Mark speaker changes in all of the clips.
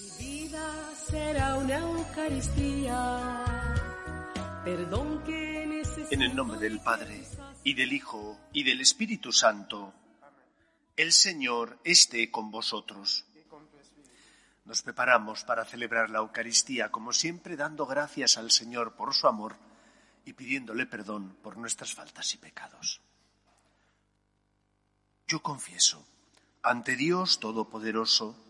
Speaker 1: Mi vida será una Eucaristía. Perdón que.
Speaker 2: En el nombre del Padre, y del Hijo, y del Espíritu Santo, el Señor esté con vosotros. Nos preparamos para celebrar la Eucaristía, como siempre, dando gracias al Señor por su amor y pidiéndole perdón por nuestras faltas y pecados. Yo confieso ante Dios Todopoderoso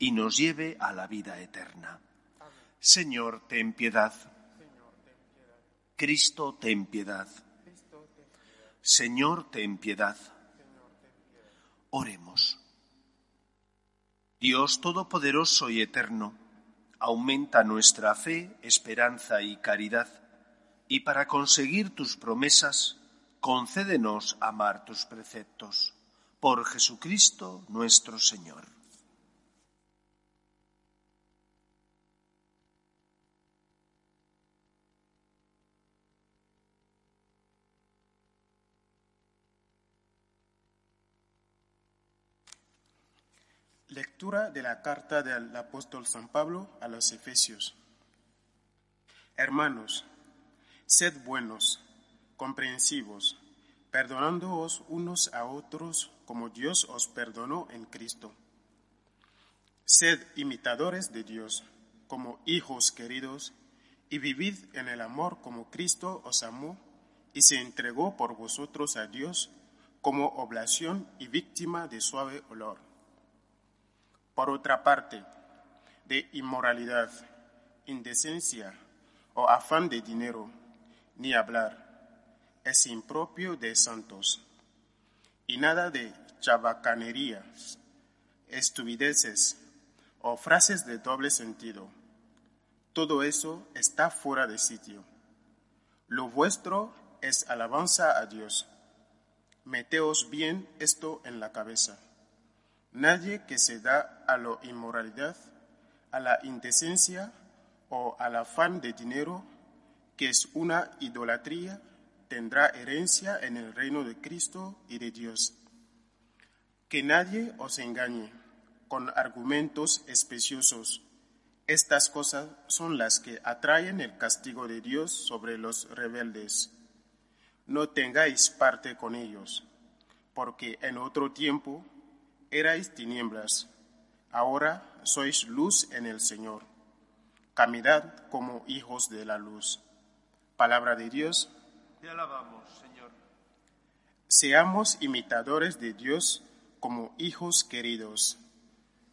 Speaker 2: y nos lleve a la vida eterna. Señor, ten piedad. Cristo, ten piedad. Señor, ten piedad. Oremos. Dios Todopoderoso y Eterno, aumenta nuestra fe, esperanza y caridad, y para conseguir tus promesas, concédenos amar tus preceptos. Por Jesucristo nuestro Señor.
Speaker 3: Lectura de la carta del apóstol San Pablo a los Efesios. Hermanos, sed buenos, comprensivos, perdonándoos unos a otros como Dios os perdonó en Cristo. Sed imitadores de Dios como hijos queridos y vivid en el amor como Cristo os amó y se entregó por vosotros a Dios como oblación y víctima de suave olor por otra parte, de inmoralidad, indecencia o afán de dinero, ni hablar, es impropio de santos. Y nada de chabacanerías, estupideces o frases de doble sentido. Todo eso está fuera de sitio. Lo vuestro es alabanza a Dios. Meteos bien esto en la cabeza. Nadie que se da a la inmoralidad, a la indecencia o al afán de dinero, que es una idolatría, tendrá herencia en el reino de Cristo y de Dios. Que nadie os engañe con argumentos especiosos. Estas cosas son las que atraen el castigo de Dios sobre los rebeldes. No tengáis parte con ellos, porque en otro tiempo erais tinieblas, ahora sois luz en el Señor. Caminad como hijos de la luz. Palabra de Dios.
Speaker 2: Te alabamos, Señor.
Speaker 3: Seamos imitadores de Dios como hijos queridos.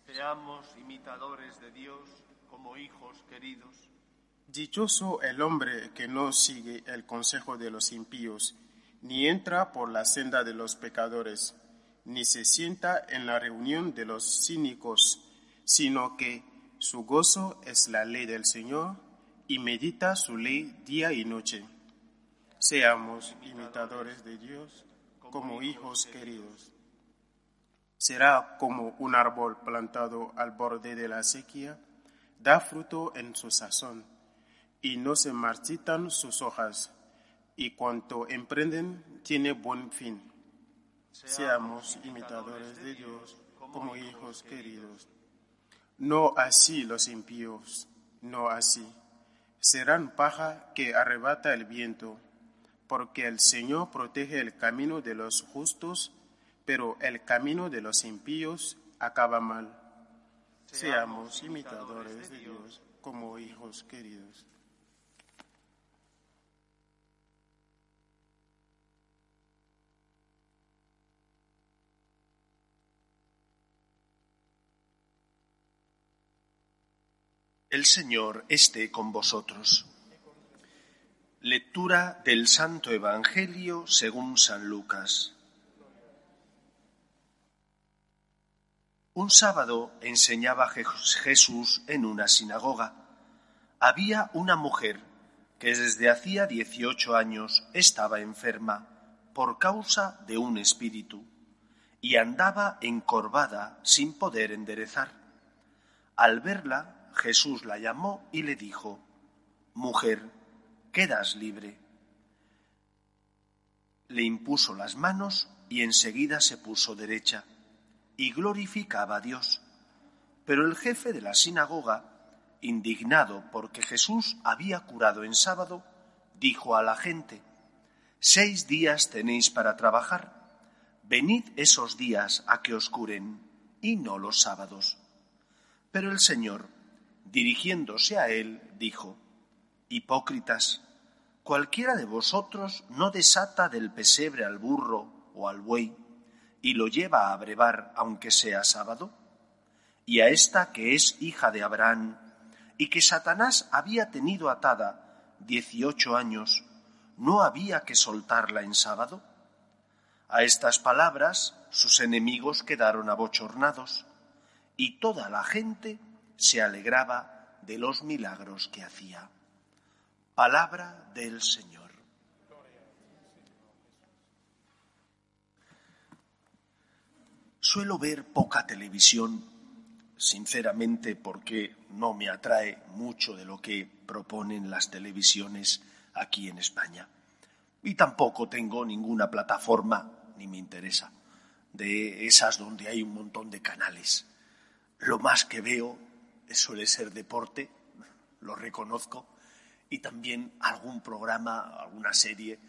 Speaker 2: Seamos imitadores de Dios como hijos queridos.
Speaker 3: Dichoso el hombre que no sigue el consejo de los impíos, ni entra por la senda de los pecadores ni se sienta en la reunión de los cínicos, sino que su gozo es la ley del Señor y medita su ley día y noche. Seamos imitadores de Dios como hijos queridos. Será como un árbol plantado al borde de la sequía, da fruto en su sazón, y no se marchitan sus hojas, y cuanto emprenden tiene buen fin seamos imitadores de Dios como hijos queridos. No así los impíos, no así. Serán paja que arrebata el viento, porque el Señor protege el camino de los justos, pero el camino de los impíos acaba mal. Seamos imitadores de Dios como hijos queridos.
Speaker 2: El Señor esté con vosotros. Lectura del Santo Evangelio según San Lucas. Un sábado enseñaba Jesús en una sinagoga. Había una mujer que desde hacía dieciocho años estaba enferma por causa de un espíritu y andaba encorvada sin poder enderezar. Al verla, Jesús la llamó y le dijo, Mujer, quedas libre. Le impuso las manos y enseguida se puso derecha y glorificaba a Dios. Pero el jefe de la sinagoga, indignado porque Jesús había curado en sábado, dijo a la gente, Seis días tenéis para trabajar, venid esos días a que os curen, y no los sábados. Pero el Señor, dirigiéndose a él, dijo, Hipócritas, cualquiera de vosotros no desata del pesebre al burro o al buey, y lo lleva a brevar aunque sea sábado? Y a esta que es hija de Abraham y que Satanás había tenido atada dieciocho años, ¿no había que soltarla en sábado? A estas palabras sus enemigos quedaron abochornados y toda la gente se alegraba de los milagros que hacía. Palabra del Señor. Suelo ver poca televisión, sinceramente porque no me atrae mucho de lo que proponen las televisiones aquí en España. Y tampoco tengo ninguna plataforma, ni me interesa, de esas donde hay un montón de canales. Lo más que veo suele ser deporte, lo reconozco, y también algún programa, alguna serie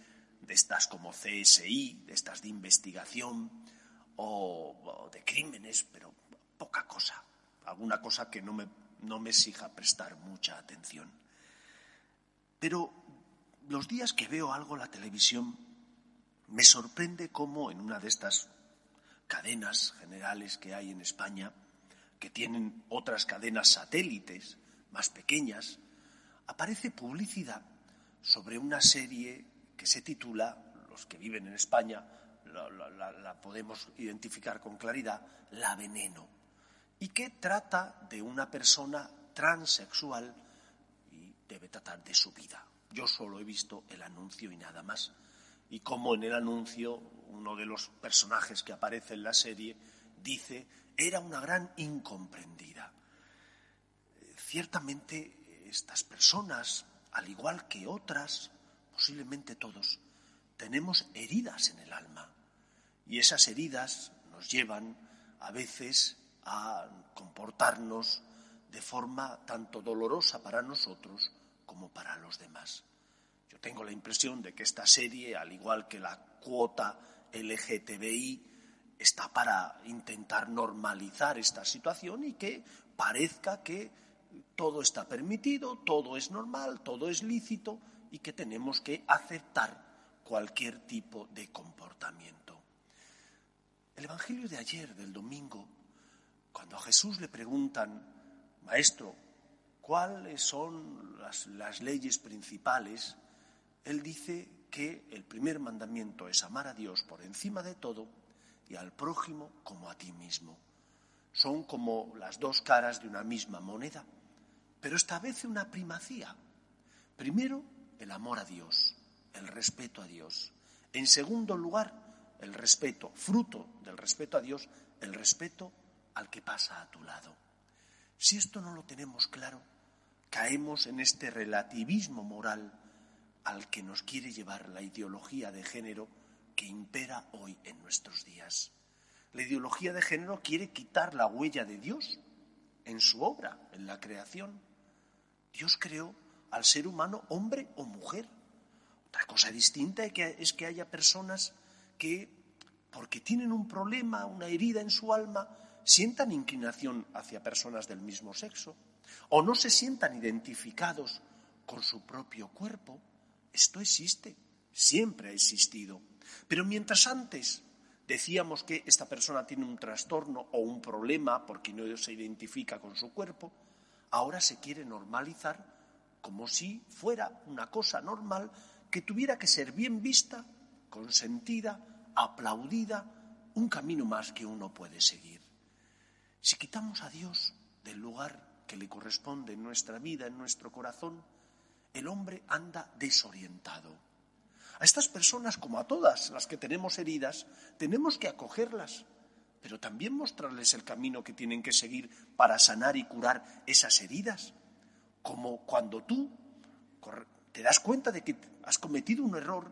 Speaker 2: de estas como CSI, de estas de investigación, o, de crímenes, pero poca cosa, alguna cosa que no me, no me exija prestar mucha atención. Pero los días que veo algo en la televisión, me sorprende cómo en una de estas cadenas generales que hay en España, que tienen otras cadenas satélites más pequeñas, aparece publicidad sobre una serie que se titula, los que viven en España la, podemos identificar con claridad, la veneno, y que trata de una persona transexual y debe tratar de su vida. Yo solo he visto el anuncio y nada más. Y como en el anuncio uno de los personajes que aparece en la serie dice, era una gran incomprendida. Ciertamente estas personas, al igual que otras, posiblemente todos, tenemos heridas en el alma y esas heridas nos llevan a veces a comportarnos de forma tanto dolorosa para nosotros como para los demás. Yo tengo la impresión de que esta serie, al igual que la cuota LGTBI, está para intentar normalizar esta situación y que parezca que todo está permitido, todo es normal, todo es lícito y que tenemos que aceptar cualquier tipo de comportamiento. El Evangelio de ayer, del domingo, cuando a Jesús le preguntan, Maestro, ¿cuáles son las, las leyes principales? Él dice que el primer mandamiento es amar a Dios por encima de todo y al prójimo como a ti mismo. Son como las dos caras de una misma moneda, pero establece una primacía. Primero, el amor a Dios, el respeto a Dios. En segundo lugar, el respeto, fruto del respeto a Dios, el respeto al que pasa a tu lado. Si esto no lo tenemos claro, caemos en este relativismo moral al que nos quiere llevar la ideología de género que impera hoy en nuestros días. La ideología de género quiere quitar la huella de Dios en su obra, en la creación. Dios creó al ser humano hombre o mujer. Otra cosa distinta es que haya personas que, porque tienen un problema, una herida en su alma, sientan inclinación hacia personas del mismo sexo o no se sientan identificados con su propio cuerpo. Esto existe, siempre ha existido. Pero mientras antes decíamos que esta persona tiene un trastorno o un problema porque no se identifica con su cuerpo, ahora se quiere normalizar como si fuera una cosa normal que tuviera que ser bien vista consentida, aplaudida, un camino más que uno puede seguir. Si quitamos a Dios del lugar que le corresponde en nuestra vida, en nuestro corazón, el hombre anda desorientado. A estas personas, como a todas las que tenemos heridas, tenemos que acogerlas, pero también mostrarles el camino que tienen que seguir para sanar y curar esas heridas. Como cuando tú te das cuenta de que has cometido un error,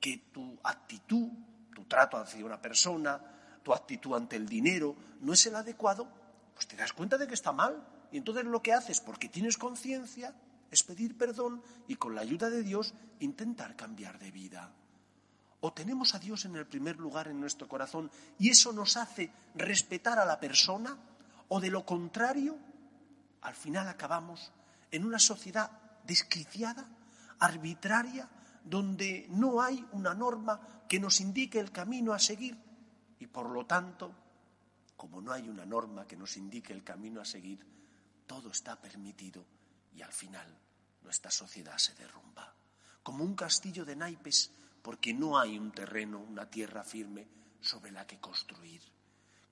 Speaker 2: que tu actitud, tu trato hacia una persona, tu actitud ante el dinero no es el adecuado, pues te das cuenta de que está mal. Y entonces lo que haces, porque tienes conciencia, es pedir perdón y con la ayuda de Dios intentar cambiar de vida. O tenemos a Dios en el primer lugar en nuestro corazón y eso nos hace respetar a la persona, o de lo contrario, al final acabamos en una sociedad desquiciada, arbitraria, donde no hay una norma que nos indique el camino a seguir y por lo tanto, como no hay una norma que nos indique el camino a seguir, todo está permitido y al final nuestra sociedad se derrumba. Como un castillo de naipes porque no hay un terreno, una tierra firme sobre la que construir.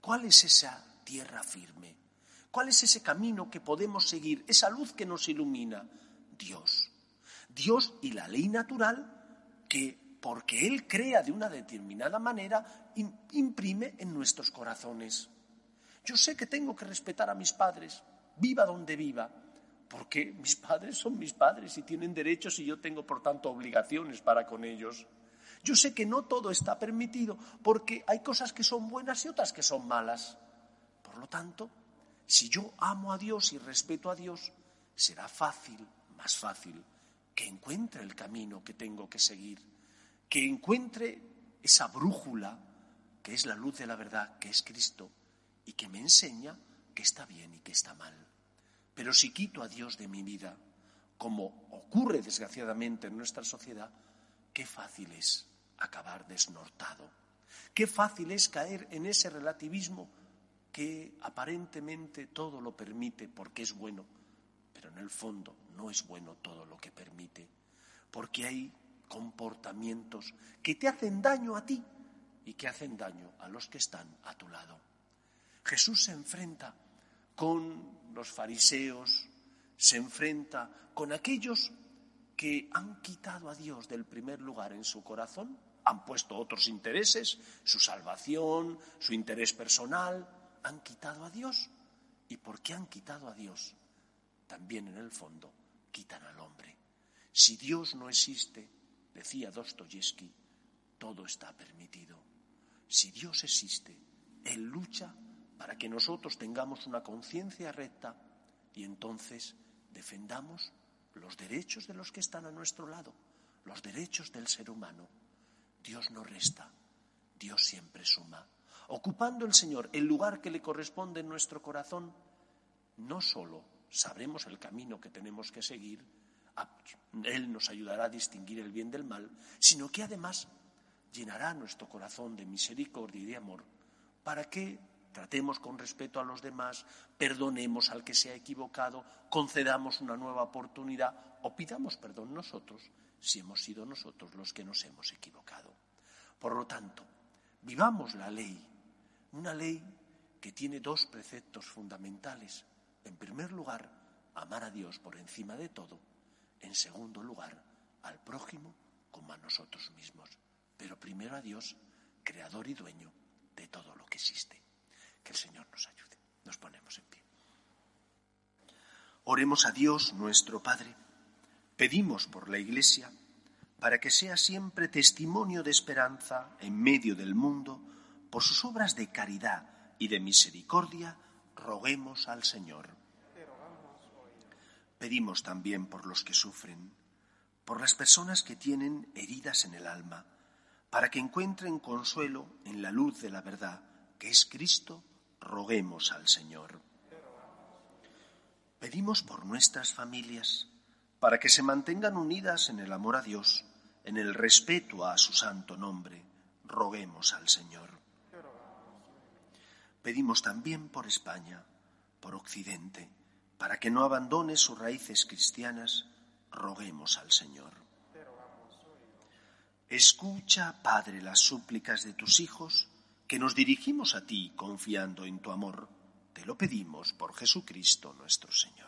Speaker 2: ¿Cuál es esa tierra firme? ¿Cuál es ese camino que podemos seguir, esa luz que nos ilumina? Dios. Dios y la ley natural que, porque Él crea de una determinada manera, imprime en nuestros corazones. Yo sé que tengo que respetar a mis padres, viva donde viva, porque mis padres son mis padres y tienen derechos y yo tengo, por tanto, obligaciones para con ellos. Yo sé que no todo está permitido porque hay cosas que son buenas y otras que son malas. Por lo tanto, si yo amo a Dios y respeto a Dios, será fácil, más fácil, que encuentre el camino que tengo que seguir, que encuentre esa brújula que es la luz de la verdad, que es Cristo, y que me enseña que está bien y que está mal. Pero si quito a Dios de mi vida, como ocurre desgraciadamente en nuestra sociedad, qué fácil es acabar desnortado. Qué fácil es caer en ese relativismo que aparentemente todo lo permite porque es bueno, pero en el fondo no es bueno todo lo que permite, porque hay comportamientos que te hacen daño a ti y que hacen daño a los que están a tu lado. Jesús se enfrenta con los fariseos, se enfrenta con aquellos que han quitado a Dios del primer lugar en su corazón, han puesto otros intereses, su salvación, su interés personal, han quitado a Dios. ¿Y por qué han quitado a Dios? También en el fondo quitan al hombre. Si Dios no existe, decía Dostoyevsky, todo está permitido. Si Dios existe, Él lucha para que nosotros tengamos una conciencia recta y entonces defendamos los derechos de los que están a nuestro lado, los derechos del ser humano. Dios no resta, Dios siempre suma. Ocupando el Señor el lugar que le corresponde en nuestro corazón, no solo sabremos el camino que tenemos que seguir, Él nos ayudará a distinguir el bien del mal, sino que además llenará nuestro corazón de misericordia y de amor para que tratemos con respeto a los demás, perdonemos al que se ha equivocado, concedamos una nueva oportunidad o pidamos perdón nosotros si hemos sido nosotros los que nos hemos equivocado. Por lo tanto, vivamos la ley, una ley que tiene dos preceptos fundamentales. En primer lugar, amar a Dios por encima de todo. En segundo lugar, al prójimo como a nosotros mismos. Pero primero a Dios, creador y dueño de todo lo que existe. Que el Señor nos ayude. Nos ponemos en pie. Oremos a Dios, nuestro Padre. Pedimos por la Iglesia para que sea siempre testimonio de esperanza en medio del mundo por sus obras de caridad y de misericordia, roguemos al Señor. Pedimos también por los que sufren, por las personas que tienen heridas en el alma, para que encuentren consuelo en la luz de la verdad, que es Cristo, roguemos al Señor. Pedimos por nuestras familias, para que se mantengan unidas en el amor a Dios, en el respeto a su santo nombre, roguemos al Señor. Pedimos también por España, por Occidente, para que no abandone sus raíces cristianas, roguemos al Señor. Escucha, Padre, las súplicas de tus hijos, que nos dirigimos a ti confiando en tu amor Te lo pedimos por Jesucristo nuestro Señor.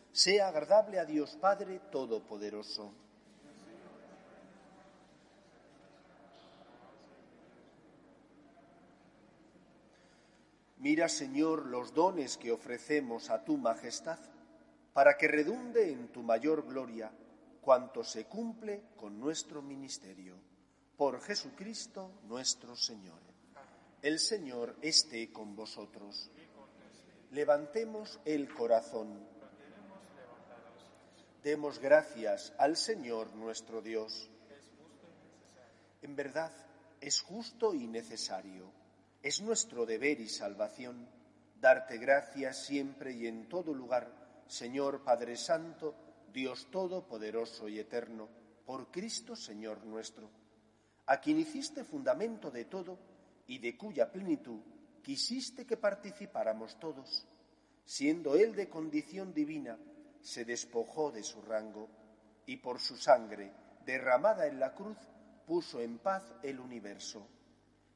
Speaker 2: sea agradable a Dios Padre Todopoderoso. Mira, Señor, los dones que ofrecemos a tu majestad, para que redunde en tu mayor gloria cuanto se cumple con nuestro ministerio. Por Jesucristo nuestro Señor. El Señor esté con vosotros. Levantemos el corazón. Demos gracias al Señor nuestro Dios. En verdad, es justo y necesario, es nuestro deber y salvación darte gracias siempre y en todo lugar, Señor Padre Santo, Dios Todopoderoso y Eterno, por Cristo Señor nuestro, a quien hiciste fundamento de todo y de cuya plenitud quisiste que participáramos todos, siendo Él de condición divina, se despojó de su rango y por su sangre derramada en la cruz puso en paz el universo.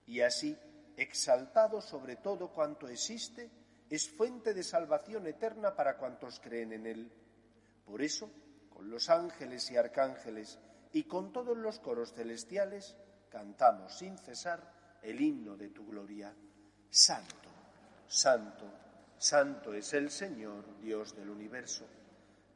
Speaker 2: Y así, exaltado sobre todo cuanto existe, es fuente de salvación eterna para cuantos creen en él. Por eso, con los ángeles y arcángeles y con todos los coros celestiales, cantamos sin cesar el himno de tu gloria. Santo, santo, santo es el Señor, Dios del universo.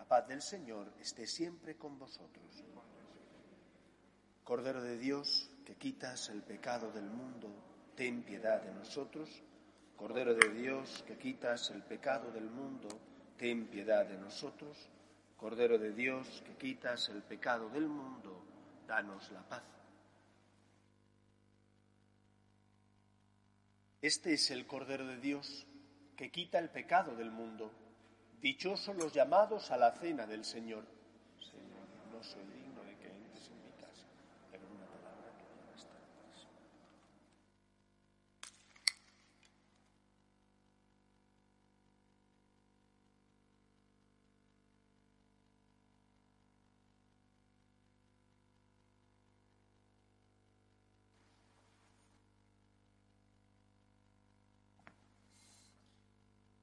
Speaker 2: la paz del Señor esté siempre con vosotros. Cordero de Dios, que quitas el pecado del mundo, ten piedad de nosotros. Cordero de Dios, que quitas el pecado del mundo, ten piedad de nosotros. Cordero de Dios, que quitas el pecado del mundo, danos la paz. Este es el Cordero de Dios que quita el pecado del mundo. Dichosos los llamados a la cena del Señor. Señor, no soy digno de que entres en mi casa, pero una palabra que me basta.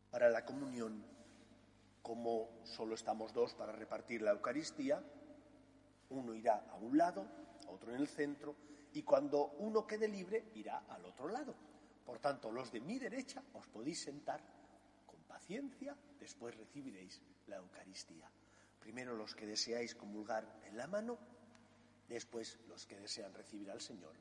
Speaker 2: para la comunión, como solo estamos dos para repartir la Eucaristía, uno irá a un lado, otro en el centro, y cuando uno quede libre irá al otro lado. Por tanto, los de mi derecha os podéis sentar con paciencia, después recibiréis la Eucaristía. Primero los que deseáis comulgar en la mano, después los que desean recibir al Señor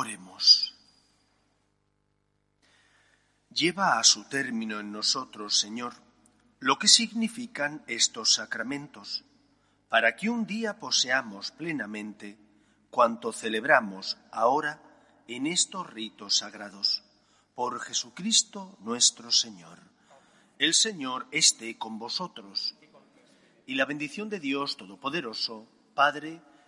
Speaker 2: Oremos. Lleva a su término en nosotros, Señor, lo que significan estos sacramentos, para que un día poseamos plenamente cuanto celebramos ahora en estos ritos sagrados. Por Jesucristo nuestro Señor. El Señor esté con vosotros. Y la bendición de Dios Todopoderoso, Padre,